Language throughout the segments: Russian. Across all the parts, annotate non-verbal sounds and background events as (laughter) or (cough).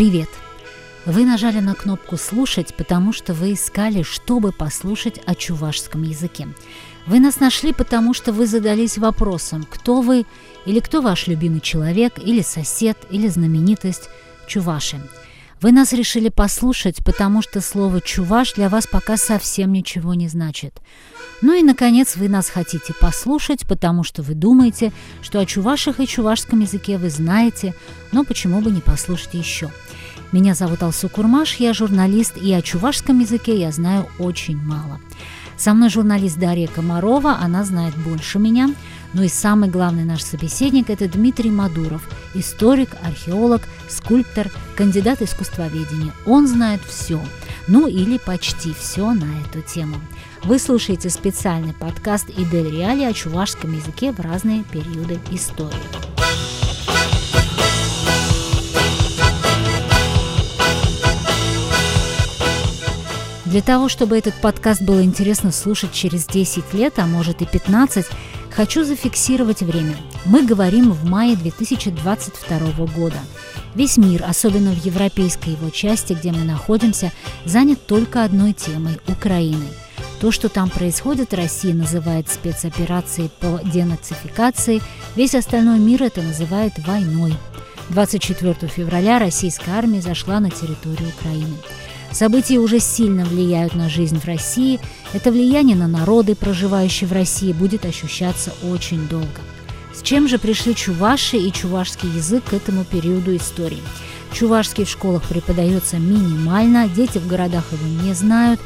Привет! Вы нажали на кнопку «Слушать», потому что вы искали, чтобы послушать о чувашском языке. Вы нас нашли, потому что вы задались вопросом, кто вы или кто ваш любимый человек, или сосед, или знаменитость Чуваши. Вы нас решили послушать, потому что слово «чуваш» для вас пока совсем ничего не значит. Ну и, наконец, вы нас хотите послушать, потому что вы думаете, что о чувашах и чувашском языке вы знаете, но почему бы не послушать еще – меня зовут Алсу Курмаш, я журналист, и о чувашском языке я знаю очень мало. Со мной журналист Дарья Комарова, она знает больше меня. Ну и самый главный наш собеседник – это Дмитрий Мадуров, историк, археолог, скульптор, кандидат искусствоведения. Он знает все, ну или почти все на эту тему. Вы слушаете специальный подкаст «Идель Реали» о чувашском языке в разные периоды истории. Для того, чтобы этот подкаст было интересно слушать через 10 лет, а может и 15, хочу зафиксировать время. Мы говорим в мае 2022 года. Весь мир, особенно в европейской его части, где мы находимся, занят только одной темой – Украиной. То, что там происходит, Россия называет спецоперацией по денацификации, весь остальной мир это называет войной. 24 февраля российская армия зашла на территорию Украины. События уже сильно влияют на жизнь в России. Это влияние на народы, проживающие в России, будет ощущаться очень долго. С чем же пришли чуваши и чувашский язык к этому периоду истории? Чувашский в школах преподается минимально, дети в городах его не знают.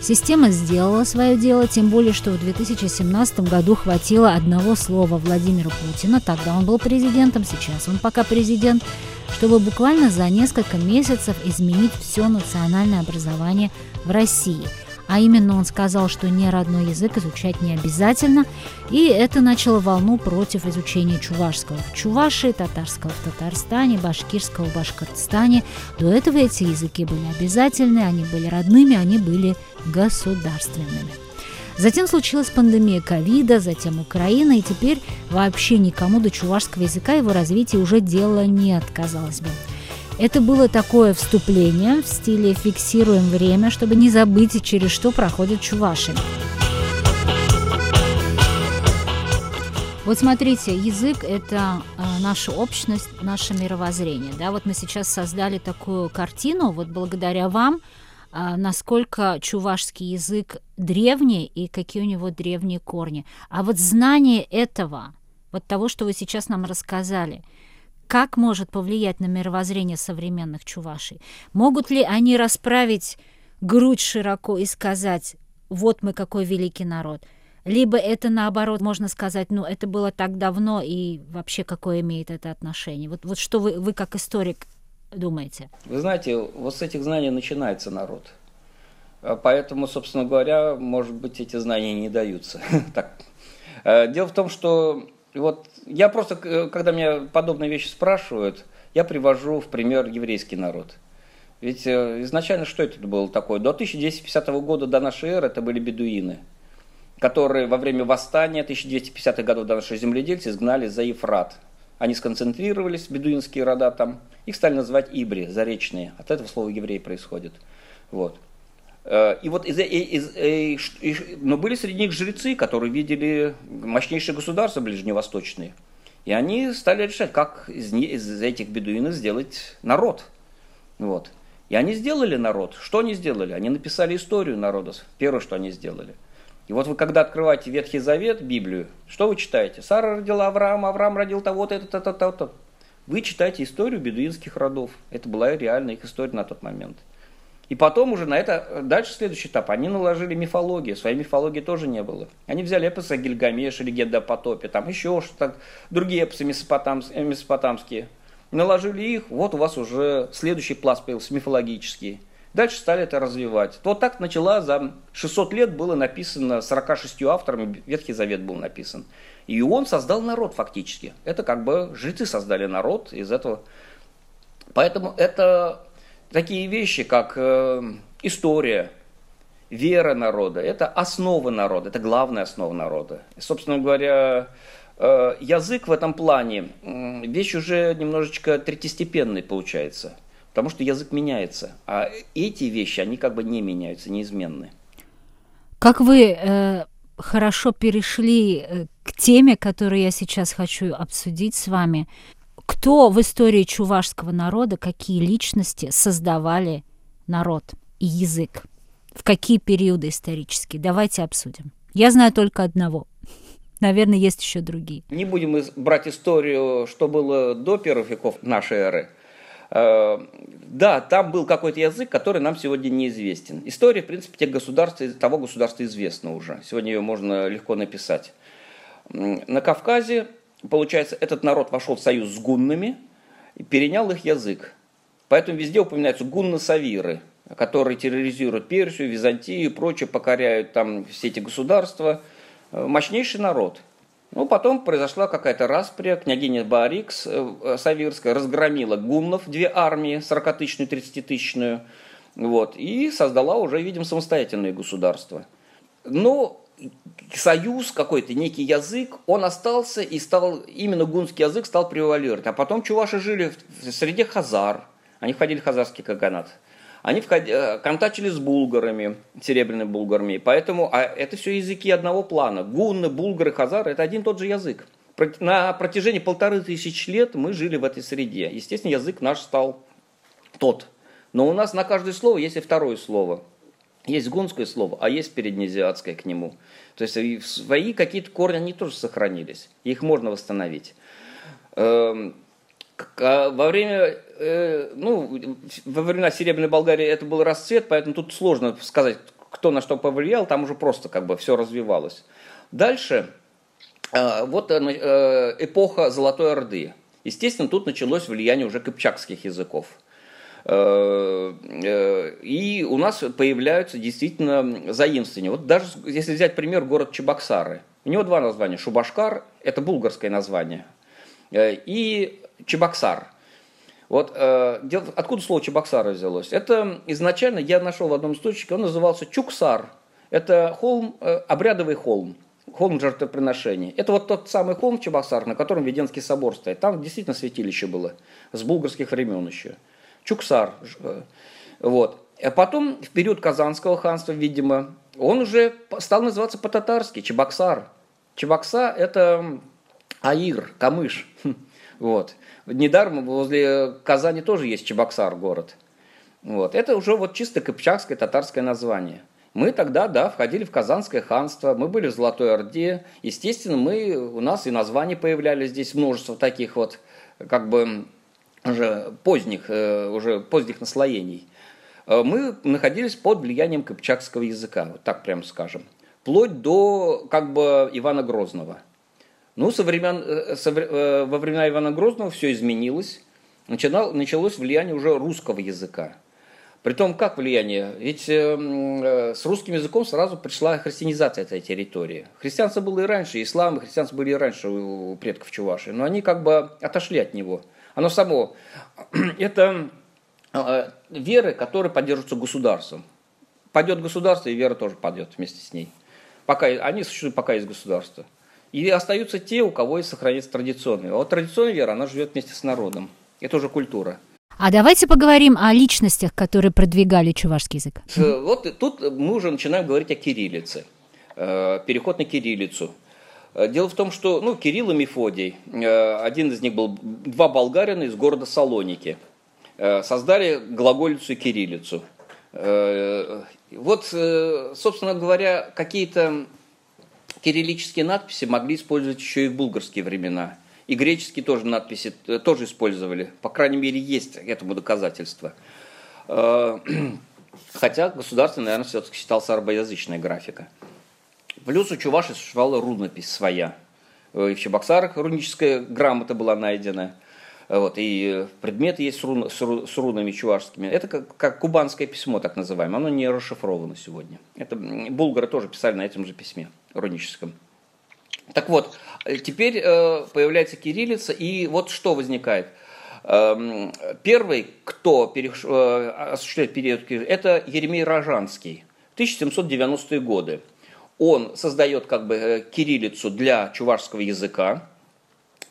Система сделала свое дело, тем более, что в 2017 году хватило одного слова Владимира Путина, тогда он был президентом, сейчас он пока президент, чтобы буквально за несколько месяцев изменить все национальное образование в России. А именно он сказал, что не родной язык изучать не обязательно, и это начало волну против изучения чувашского в Чувашии, татарского в Татарстане, башкирского в Башкортостане. До этого эти языки были обязательны, они были родными, они были государственными. Затем случилась пандемия ковида, затем Украина, и теперь вообще никому до чувашского языка его развития уже дела нет, казалось бы. Это было такое вступление в стиле «фиксируем время», чтобы не забыть, через что проходят чуваши. Вот смотрите, язык – это э, наша общность, наше мировоззрение. Да? Вот мы сейчас создали такую картину, вот благодаря вам – а, насколько чувашский язык древний и какие у него древние корни. А вот знание этого, вот того, что вы сейчас нам рассказали, как может повлиять на мировоззрение современных чувашей? Могут ли они расправить грудь широко и сказать, вот мы какой великий народ? Либо это наоборот, можно сказать, ну это было так давно, и вообще какое имеет это отношение? Вот, вот что вы, вы как историк думаете? Вы знаете, вот с этих знаний начинается народ. А поэтому, собственно говоря, может быть, эти знания не даются. (laughs) так. Э, дело в том, что вот я просто, когда меня подобные вещи спрашивают, я привожу в пример еврейский народ. Ведь э, изначально что это было такое? До 1250 года до нашей эры это были бедуины, которые во время восстания 1250-х годов до нашей земледельцы изгнали за Ефрат. Они сконцентрировались, бедуинские рода там, их стали называть ибри, заречные. От этого слова еврей происходит. Вот. Э, и вот из, из, из, из, но были среди них жрецы, которые видели мощнейшие государства ближневосточные. И они стали решать, как из, из этих бедуинов сделать народ. Вот. И они сделали народ. Что они сделали? Они написали историю народов. Первое, что они сделали – и вот вы когда открываете Ветхий Завет, Библию, что вы читаете? Сара родила Авраама, Авраам родил того-то, это, то, то, то. Вы читаете историю бедуинских родов. Это была реальная их история на тот момент. И потом уже на это, дальше следующий этап, они наложили мифологию, своей мифологии тоже не было. Они взяли эпосы о Гильгамеше, легенда о потопе, там еще что-то, другие эпосы месопотамские, месопотамские. Наложили их, вот у вас уже следующий пласт появился, мифологический. Дальше стали это развивать. Вот так начала за 600 лет было написано 46 авторами, Ветхий Завет был написан. И он создал народ фактически. Это как бы жрецы создали народ из этого. Поэтому это такие вещи, как э, история, вера народа, это основа народа, это главная основа народа. И, собственно говоря, э, язык в этом плане, вещь уже немножечко третьестепенной получается – Потому что язык меняется, а эти вещи, они как бы не меняются, неизменны. Как вы э, хорошо перешли э, к теме, которую я сейчас хочу обсудить с вами. Кто в истории чувашского народа, какие личности создавали народ и язык? В какие периоды исторические? Давайте обсудим. Я знаю только одного. (laughs) Наверное, есть еще другие. Не будем брать историю, что было до первых веков нашей эры. Э, да, там был какой-то язык, который нам сегодня неизвестен. История, в принципе, тех государств, того государства известна уже. Сегодня ее можно легко написать. На Кавказе, получается, этот народ вошел в союз с гуннами и перенял их язык. Поэтому везде упоминаются гунны-савиры, которые терроризируют Персию, Византию и прочее, покоряют там все эти государства. Э, мощнейший народ – ну, потом произошла какая-то распря, княгиня Баарикс э, Савирская разгромила гуннов, две армии, 40-тысячную, 30-тысячную, вот, и создала уже, видим, самостоятельное государство. Но союз какой-то, некий язык, он остался и стал, именно гунский язык стал превалировать. А потом чуваши жили в среде хазар, они входили в хазарский каганат. Они э, контачили с булгарами, серебряными булгарами. Поэтому а это все языки одного плана. Гунны, булгары, хазары – это один и тот же язык. На протяжении полторы тысяч лет мы жили в этой среде. Естественно, язык наш стал тот. Но у нас на каждое слово есть и второе слово. Есть гунское слово, а есть переднеазиатское к нему. То есть свои какие-то корни, они тоже сохранились. Их можно восстановить. Эм, а во время, э, ну, во времена Серебряной Болгарии это был расцвет, поэтому тут сложно сказать, кто на что повлиял, там уже просто как бы все развивалось. Дальше, э, вот э, эпоха Золотой Орды. Естественно, тут началось влияние уже кыпчакских языков. И у нас появляются действительно заимствования. Вот даже если взять пример город Чебоксары. У него два названия. Шубашкар – это булгарское название. И Чебоксар. Вот э, откуда слово Чебоксара взялось? Это изначально я нашел в одном источнике, он назывался Чуксар. Это холм, э, обрядовый холм, холм жертвоприношений. Это вот тот самый холм Чебоксар, на котором Веденский собор стоит. Там действительно святилище было, с булгарских времен еще. Чуксар. Э, вот. А потом, в период Казанского ханства, видимо, он уже стал называться по-татарски, Чебоксар. Чебокса – это Аир, Камыш. Вот. Недаром возле Казани тоже есть Чебоксар город. Вот. Это уже вот чисто кыпчакское татарское название. Мы тогда, да, входили в Казанское ханство, мы были в Золотой Орде. Естественно, мы, у нас и названия появлялись здесь множество таких вот, как бы, уже поздних, э, уже поздних наслоений. Э, мы находились под влиянием кыпчакского языка, вот так прям скажем. Вплоть до, как бы, Ивана Грозного – ну, со времен, э, со, э, во времена Ивана Грозного все изменилось. Начинал, началось влияние уже русского языка. Притом, как влияние? Ведь э, с русским языком сразу пришла христианизация этой территории. Христианство было и раньше, ислам и христианство были и раньше у предков Чуваши, но они как бы отошли от него. Оно само, (clears throat) это э, веры, которые поддерживаются государством. Падет государство, и вера тоже падет вместе с ней. Пока, они существуют, пока есть государство. И остаются те, у кого и сохранится традиционная. А вот традиционная вера, она живет вместе с народом. Это уже культура. А давайте поговорим о личностях, которые продвигали чувашский язык. Вот тут мы уже начинаем говорить о кириллице. Э, переход на кириллицу. Э, дело в том, что ну, Кирилл и Мефодий, э, один из них был два болгарина из города Салоники, создали глаголицу и кириллицу. Вот, собственно говоря, какие-то кириллические надписи могли использовать еще и в булгарские времена. И греческие тоже надписи э, тоже использовали. По крайней мере, есть этому доказательства. Э, (clears throat) хотя государство, наверное, все-таки считался арбоязычная графика. Плюс у Чуваши существовала рунопись своя. Э, и в Чебоксарах руническая грамота была найдена. Вот, и предметы есть с, рун, с, с рунами чувашскими. Это как, как кубанское письмо, так называемое. Оно не расшифровано сегодня. Это булгары тоже писали на этом же письме руническом. Так вот, теперь э, появляется кириллица, и вот что возникает. Эм, первый, кто э, осуществляет период это Еремей Рожанский, 1790-е годы. Он создает как бы э, кириллицу для чувашского языка,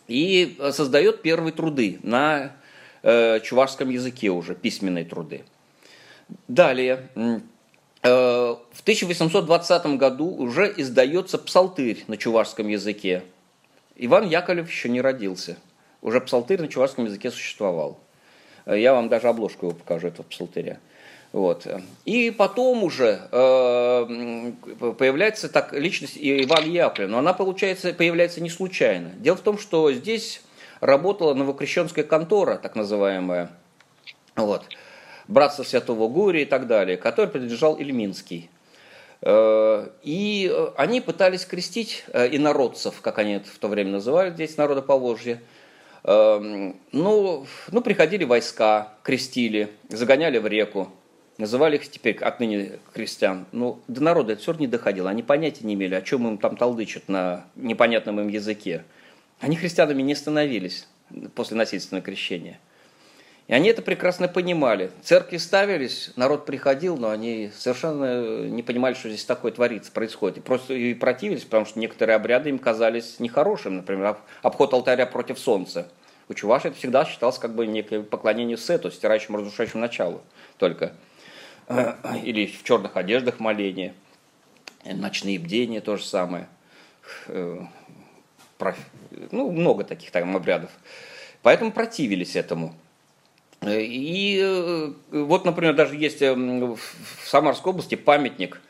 и создает первые труды на чувашском языке уже, письменные труды. Далее, в 1820 году уже издается псалтырь на чувашском языке. Иван Яковлев еще не родился. Уже псалтырь на чувашском языке существовал. Э, я вам даже обложку его покажу, этого псалтыря. Вот. И потом уже э, появляется так личность Иван Яковлев, но она, получается, появляется не случайно. Дело в том, что здесь работала новокрещенская контора, так называемая, вот, Братство Святого Гурия и так далее, который принадлежал Ильминский. Э, и они пытались крестить э, инородцев, как они это в то время называли здесь, народа Поволжья. Э, ну, ну, приходили войска, крестили, загоняли в реку, Называли их теперь отныне крестьян. Ну, до народа это все не доходило. Они понятия не имели, о чем им там толдычат на непонятном им языке. Они христианами не становились после насильственного крещения. И они это прекрасно понимали. Церкви ставились, народ приходил, но они совершенно не понимали, что здесь такое творится, происходит. И просто и противились, потому что некоторые обряды им казались нехорошими. Например, обход алтаря против солнца. У чувашей это всегда считалось как бы некое поклонение сету, стирающему, разрушающему началу только. Э, или в черных одеждах моление, ночные бдения то же самое. Э, ну, много таких там обрядов. Поэтому противились этому. Э, и вот, например, даже есть в Самарской области памятник,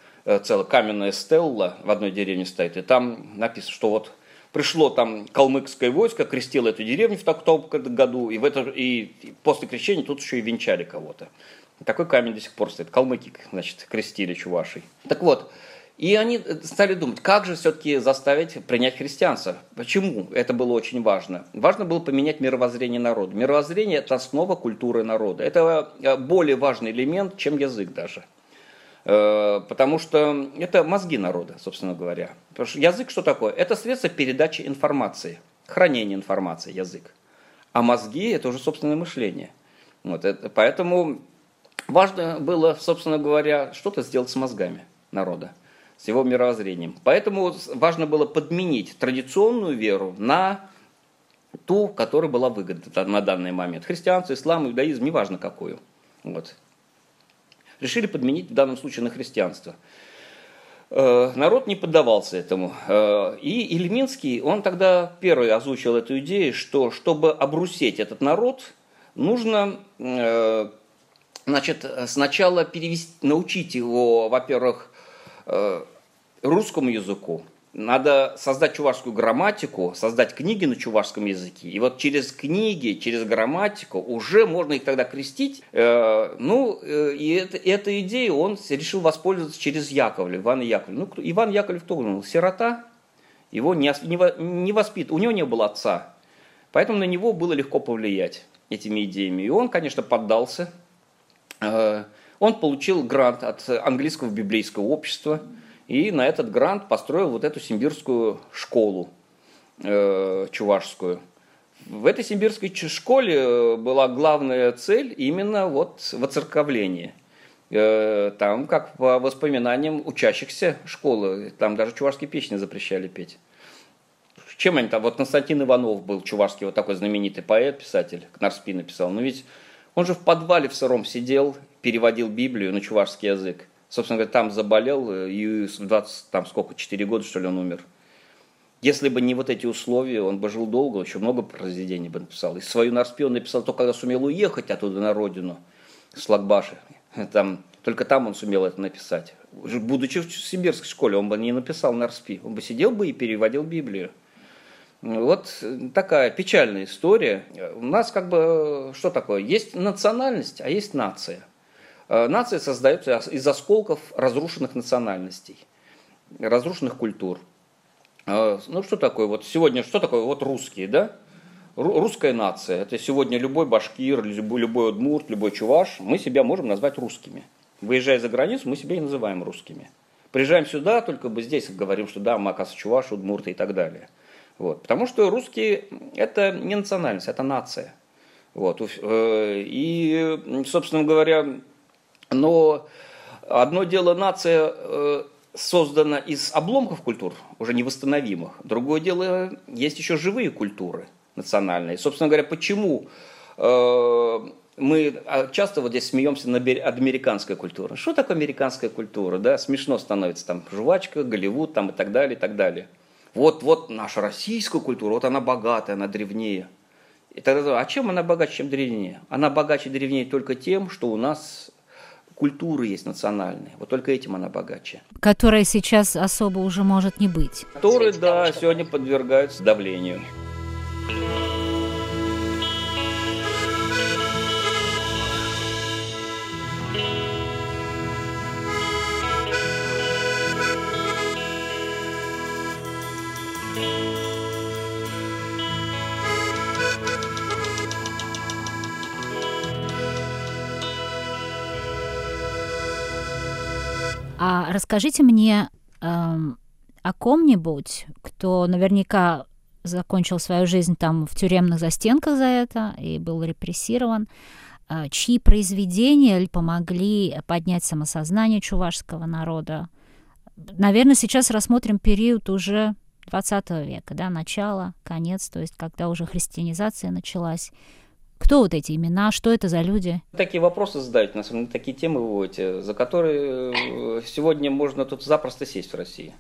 целая каменная стелла в одной деревне стоит, и там написано, что вот пришло там калмыцкое войско, крестило эту деревню в таком году, и, в это, и после крещения тут еще и венчали кого-то. Такой камень до сих пор стоит. Калмыки, значит, крестили чувашей. Так вот, и они стали думать, как же все-таки заставить принять христианство. Почему? Это было очень важно. Важно было поменять мировоззрение народа. Мировоззрение – это основа культуры народа. Это э, более важный элемент, чем язык даже. Э, потому что это мозги народа, собственно говоря. Потому что язык что такое? Это средство передачи информации, хранения информации, язык. А мозги – это уже собственное мышление. Вот это, поэтому важно было, собственно говоря, что-то сделать с мозгами народа, с его мировоззрением. Поэтому важно было подменить традиционную веру на ту, которая была выгодна на данный момент. Христианство, ислам, иудаизм, неважно какую. Вот. Решили подменить в данном случае на христианство. Э, народ не поддавался этому. Э, и Ильминский, он тогда первый озвучил эту идею, что чтобы обрусеть этот народ, нужно э, Значит, сначала перевести, научить его, во-первых, русскому языку. Надо создать чувашскую грамматику, создать книги на чувашском языке. И вот через книги, через грамматику уже можно их тогда крестить. Э, ну, э, и это, эту идею он решил воспользоваться через Яковлев, Ивана Яковлева. Ну, Иван Яковлев кто он? Сирота. Его не, не, не воспит, у него не было отца. Поэтому на него было легко повлиять этими идеями. И он, конечно, поддался Э, он получил грант от английского библейского общества и на этот грант построил вот эту симбирскую школу э, чувашскую. В этой симбирской школе э, была главная цель именно вот воцерковление. Там, как по воспоминаниям учащихся школы, там даже чувашские песни запрещали петь. Чем они там? Вот Константин Иванов был чувашский, вот такой знаменитый поэт, писатель, Кнарспи написал. Но ведь он же в подвале в сыром сидел, переводил Библию на чувашский язык. Собственно говоря, там заболел, э, и в 20, там сколько, 4 года, что ли, он умер. Если бы не вот эти условия, он бы жил долго, еще много произведений бы написал. И свою Нарспи он написал только когда сумел уехать оттуда на родину, с Лагбаши. Там, только там он сумел это написать. Будучи в сибирской школе, он бы не написал Нарспи. Он бы сидел бы и переводил Библию. Вот такая печальная история. У нас как бы что такое? Есть национальность, а есть нация. Э, нация создается из осколков разрушенных национальностей, разрушенных культур. Э, ну что такое? Вот сегодня что такое? Вот русские, да? Русская нация. Это сегодня любой башкир, любой, любой удмурт, любой чуваш. Мы себя можем назвать русскими. Выезжая за границу, мы себя и называем русскими. Приезжаем сюда, только бы здесь говорим, что да, мы, оказывается, чуваш, удмурты и так далее. Вот. Потому что русские – это не национальность, это нация. Вот. Э, и, собственно говоря, но одно дело нация э, создана из обломков культур, уже невосстановимых. Другое дело, есть еще живые культуры национальные. Собственно говоря, почему мы а, часто вот здесь смеемся над американской культурой. Что такое американская культура? Да? Смешно становится там жвачка, Голливуд там, и так далее, и так далее. Вот, вот наша российская культура, вот она богатая, она древнее. И тогда, а чем она богаче, чем древнее? Она богаче древнее только тем, что у нас культура есть национальная. Вот только этим она богаче. Которая сейчас особо уже может не быть. Которые, да, сегодня подвергаются давлению. А расскажите мне э, о ком-нибудь, кто наверняка закончил свою жизнь там в тюремных застенках за это и был репрессирован, э, чьи произведения помогли поднять самосознание чувашского народа. Наверное, сейчас рассмотрим период уже 20 века, да, начало, конец, то есть когда уже христианизация началась. Кто вот эти имена, что это за люди? Такие вопросы задают, на самом деле, такие темы выводите, за которые э, сегодня можно тут запросто сесть в России.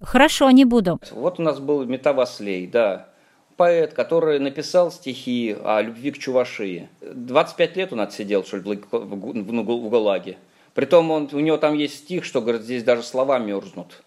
Хорошо, не буду. Вот у нас был Метаваслей, да, поэт, который написал стихи о любви к Чувашии. 25 лет он отсидел, что ли, в ГУЛАГе. Притом он, у него там есть стих, что, говорит, здесь даже слова мерзнут.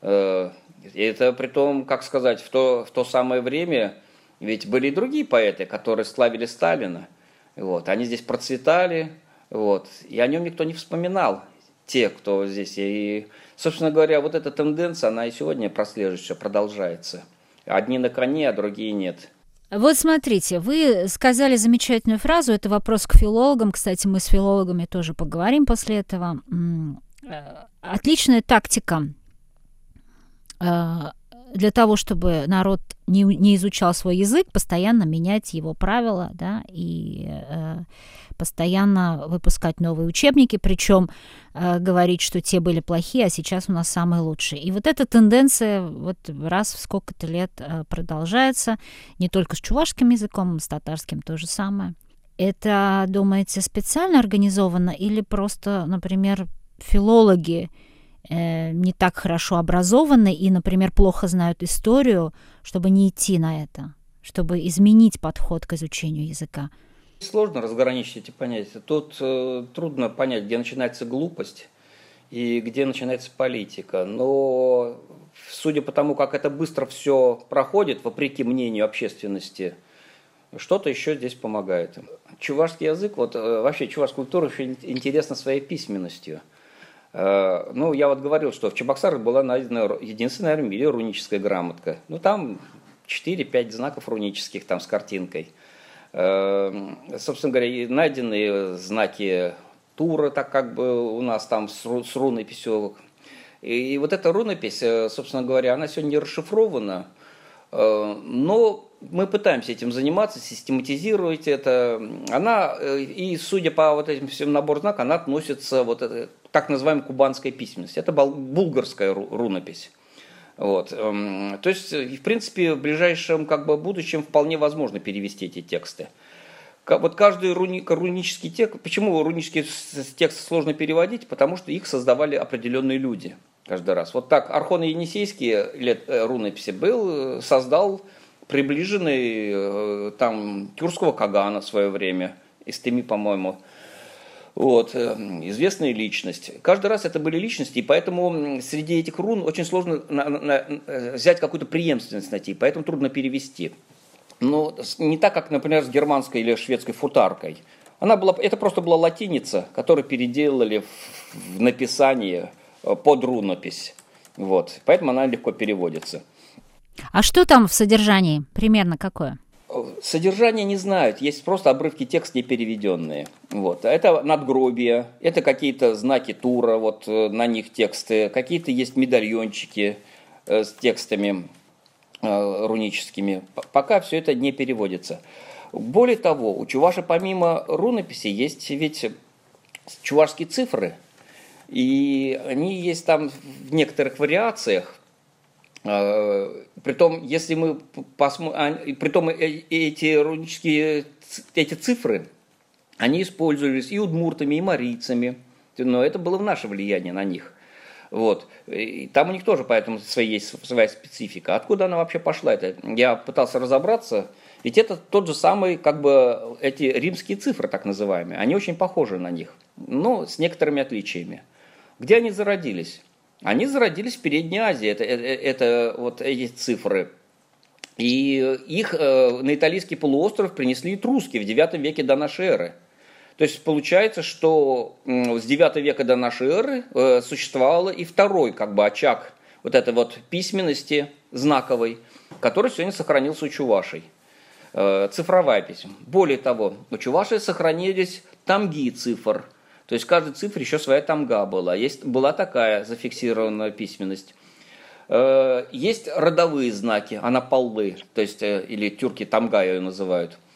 Э, и это притом, как сказать, в то, в то самое время ведь были и другие поэты, которые славили Сталина. Вот. Они здесь процветали, вот. и о нем никто не вспоминал, те, кто здесь. И, собственно говоря, вот эта тенденция, она и сегодня прослеживается, продолжается. Одни на коне, а другие нет. Вот смотрите, вы сказали замечательную фразу, это вопрос к филологам, кстати, мы с филологами тоже поговорим после этого. Э, отличная тактика э, для того, чтобы народ не, не изучал свой язык, постоянно менять его правила, да, и э, постоянно выпускать новые учебники, причем э, говорить, что те были плохие, а сейчас у нас самые лучшие. И вот эта тенденция вот раз в сколько-то лет э, продолжается, не только с чувашским языком, с татарским то же самое. Это, думаете, специально организовано или просто, например, филологи не так хорошо образованы и, например, плохо знают историю, чтобы не идти на это, чтобы изменить подход к изучению языка? Сложно разграничить эти понятия. Тут э, трудно понять, где начинается глупость и где начинается политика. Но судя по тому, как это быстро все проходит, вопреки мнению общественности, что-то еще здесь помогает. Чувашский язык, вот э, вообще чувашская культура очень интересна своей письменностью – Э, ну, я вот говорил, что в Чебоксарах была найдена единственная в мире руническая грамотка. Ну, там 4-5 знаков рунических там с картинкой. Э, собственно говоря, найдены знаки Тура, так как бы у нас там с, с рунописью. И, вот эта рунопись, э, собственно говоря, она сегодня не расшифрована, но мы пытаемся этим заниматься, систематизировать это. Она, и судя по вот этим всем набор знаков, она относится вот так называемой кубанской письменности. Это булгарская рунопись. Вот. Эм, то есть, в принципе, в ближайшем как бы, будущем вполне возможно перевести эти тексты. Вот каждый руни, рунический текст, почему рунический текст сложно переводить? Потому что их создавали определенные люди каждый раз. Вот так Архон Енисейский лет э, рунописи был, э, создал приближенный э, там тюркского Кагана в свое время, Истеми, по-моему, вот, э, известная личность. Каждый раз это были личности, и поэтому среди этих рун очень сложно на, на, э, взять какую-то преемственность найти, поэтому трудно перевести. Но не так, как, например, с германской или шведской футаркой. Она была, это просто была латиница, которую переделали в, в написание э, под рунопись. Вот, поэтому она легко переводится. А что там в содержании? Примерно какое? Содержание не знают, есть просто обрывки текста не переведенные. Вот. Это надгробия, это какие-то знаки тура, вот э, на них тексты, какие-то есть медальончики э, с текстами э, руническими. Пока все это не переводится. Более того, у чуваша помимо рунописи есть ведь чувашские цифры, и они есть там в некоторых вариациях, Притом, если мы посмотрим, притом эти рунические эти цифры, они использовались и удмуртами, и марийцами, но это было в наше влияние на них. Вот. И там у них тоже поэтому своя, есть своя специфика. Откуда она вообще пошла? Это? Я пытался разобраться. Ведь это тот же самый, как бы, эти римские цифры, так называемые. Они очень похожи на них, но с некоторыми отличиями. Где они зародились? Они зародились в Передней Азии. Это, это, это вот эти цифры. И их э, на итальянский полуостров принесли этруски в IX веке до нашей эры. То есть получается, что с 9 века до нашей эры э, существовал и второй как бы очаг вот этой вот письменности знаковой, который сегодня сохранился у чувашей. Э, цифровая письма. Более того, у чувашей сохранились тамги цифр. То есть каждой цифре еще своя тамга была. Есть, была такая зафиксированная письменность. Э, есть родовые знаки, анапаллы, то есть, или тюрки тамга ее называют –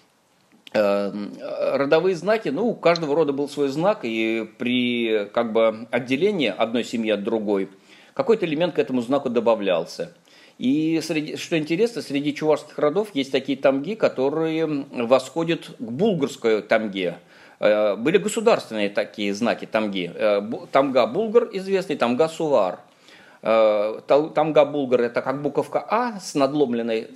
Эм, родовые знаки, ну, у каждого рода был свой знак, и при как бы отделении одной семьи от другой какой-то элемент к этому знаку добавлялся. И среди, что интересно, среди чувашских родов есть такие тамги, которые восходят к булгарской тамге. Э, были государственные такие знаки тамги. Э, тамга булгар известный, тамга сувар. Э, тамга булгар это как буковка А с надломленной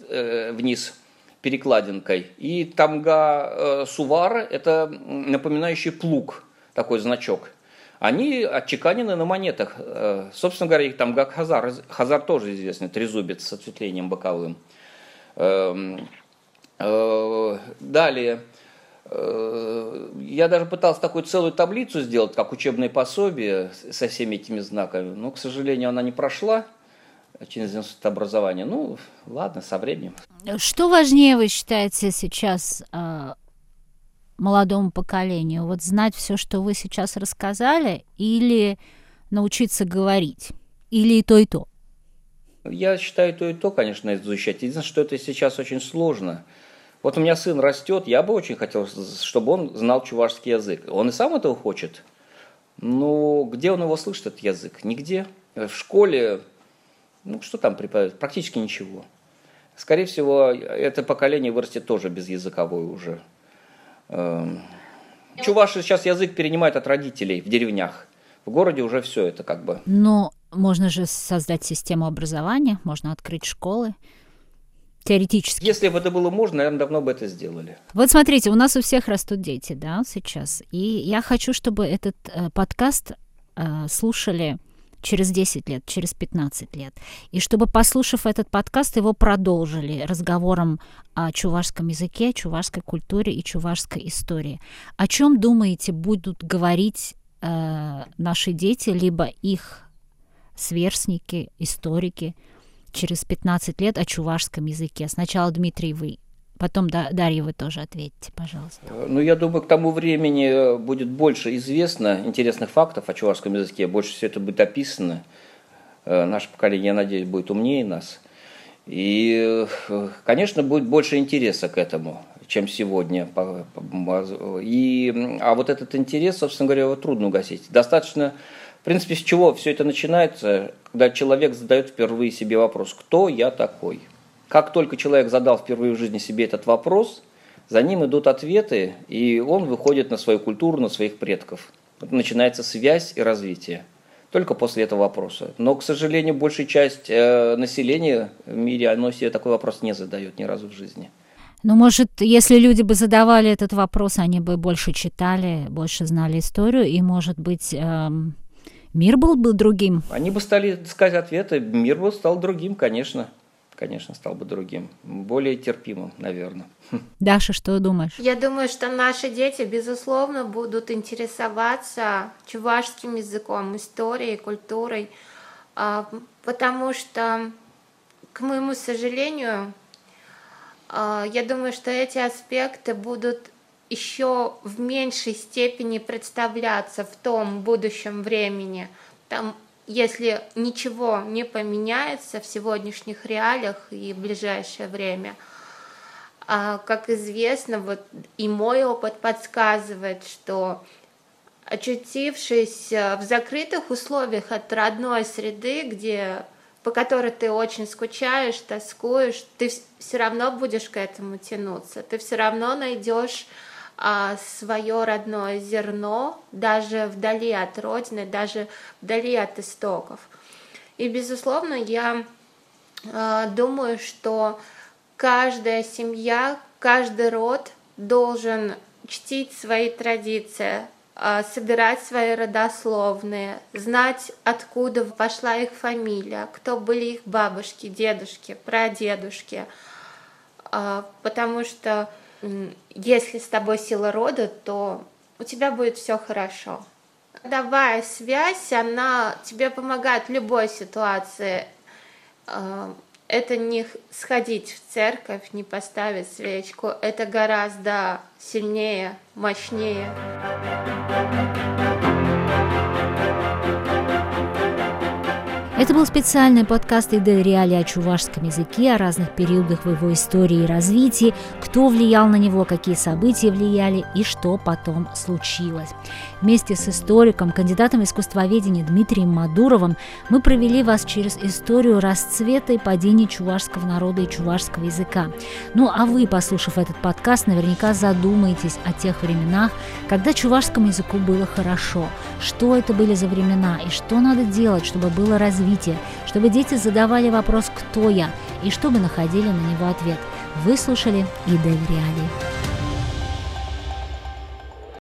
вниз перекладинкой. И тамга сувара – это напоминающий плуг, такой значок. Они отчеканены на монетах. Собственно говоря, их тамга хазар. Хазар тоже известный, трезубец с ответвлением боковым. Э, э, далее. Э, я даже пытался такую целую таблицу сделать, как учебное пособие со всеми этими знаками, но, к сожалению, она не прошла через институт образования. Ну, ладно, со временем. Что важнее вы считаете сейчас э, молодому поколению? Вот знать все, что вы сейчас рассказали, или научиться говорить? Или и то, и то? Я считаю то и то, конечно, изучать. Единственное, что это сейчас очень сложно. Вот у меня сын растет, я бы очень хотел, чтобы он знал чувашский язык. Он и сам этого хочет. Но где он его слышит, этот язык? Нигде. В школе ну, что там преподают? Практически ничего. Скорее всего, это поколение вырастет тоже без языковой уже. Эм. Чуваши сейчас язык перенимают от родителей в деревнях. В городе уже все это как бы. Но можно же создать систему образования, можно открыть школы. Теоретически. Если бы это было можно, наверное, давно бы это сделали. Вот смотрите, у нас у всех растут дети, да, сейчас. И я хочу, чтобы этот э, подкаст э, слушали через 10 лет, через 15 лет. И чтобы, послушав этот подкаст, его продолжили разговором о чувашском языке, чувашской культуре и чувашской истории. О чем, думаете, будут говорить э, наши дети, либо их сверстники, историки через 15 лет о чувашском языке? Сначала, Дмитрий, вы Потом, да, Дарья, вы тоже ответьте, пожалуйста. Ну, я думаю, к тому времени э, будет больше известно интересных фактов о чувашском языке, больше все это будет описано. Э, наше поколение, я надеюсь, будет умнее нас. И, э, конечно, будет больше интереса к этому, чем сегодня. И, а вот этот интерес, собственно говоря, его трудно угасить. Достаточно, в принципе, с чего все это начинается, когда человек задает впервые себе вопрос, кто я такой – как только человек задал впервые в жизни себе этот вопрос, за ним идут ответы, и он выходит на свою культуру, на своих предков. Начинается связь и развитие. Только после этого вопроса. Но, к сожалению, большая часть э, населения в мире, оно себе такой вопрос не задает ни разу в жизни. Ну, может, если люди бы задавали этот вопрос, они бы больше читали, больше знали историю, и, может быть, эм, мир был бы другим? Они бы стали искать ответы, мир бы стал другим, конечно конечно, стал бы другим, более терпимым, наверное. (laughs) Даша, что думаешь? Я думаю, что наши дети, безусловно, будут интересоваться чувашским языком, историей, культурой, а, потому что, к моему сожалению, а, я думаю, что эти аспекты будут еще в меньшей степени представляться в том будущем времени. Там если ничего не поменяется в сегодняшних реалиях и в ближайшее время, а, как известно, вот и мой опыт подсказывает, что очутившись в закрытых условиях от родной среды, где по которой ты очень скучаешь, тоскуешь, ты все равно будешь к этому тянуться, ты все равно найдешь а, свое родное зерно даже вдали от родины, даже вдали от истоков. И, безусловно, я а, думаю, что каждая семья, каждый род должен чтить свои традиции, а, собирать свои родословные, знать, откуда пошла их фамилия, кто были их бабушки, дедушки, прадедушки. Потому что если с тобой сила рода, то у тебя будет все хорошо. Давая связь, она тебе помогает в любой ситуации. А, это не сходить в церковь, не поставить свечку, это гораздо сильнее, мощнее. Это был специальный подкаст Идель Реали о чувашском языке, о разных периодах в его истории и развитии, кто влиял на него, какие события влияли и что потом случилось. Вместе с историком, кандидатом искусствоведения Дмитрием Мадуровым мы провели вас через историю расцвета и падения чувашского народа и чувашского языка. Ну а вы, послушав этот подкаст, наверняка задумаетесь о тех временах, когда чувашскому языку было хорошо, что это были за времена и что надо делать, чтобы было развитие развития, чтобы дети задавали вопрос «Кто я?» и чтобы находили на него ответ. Вы слушали Идель Реалии.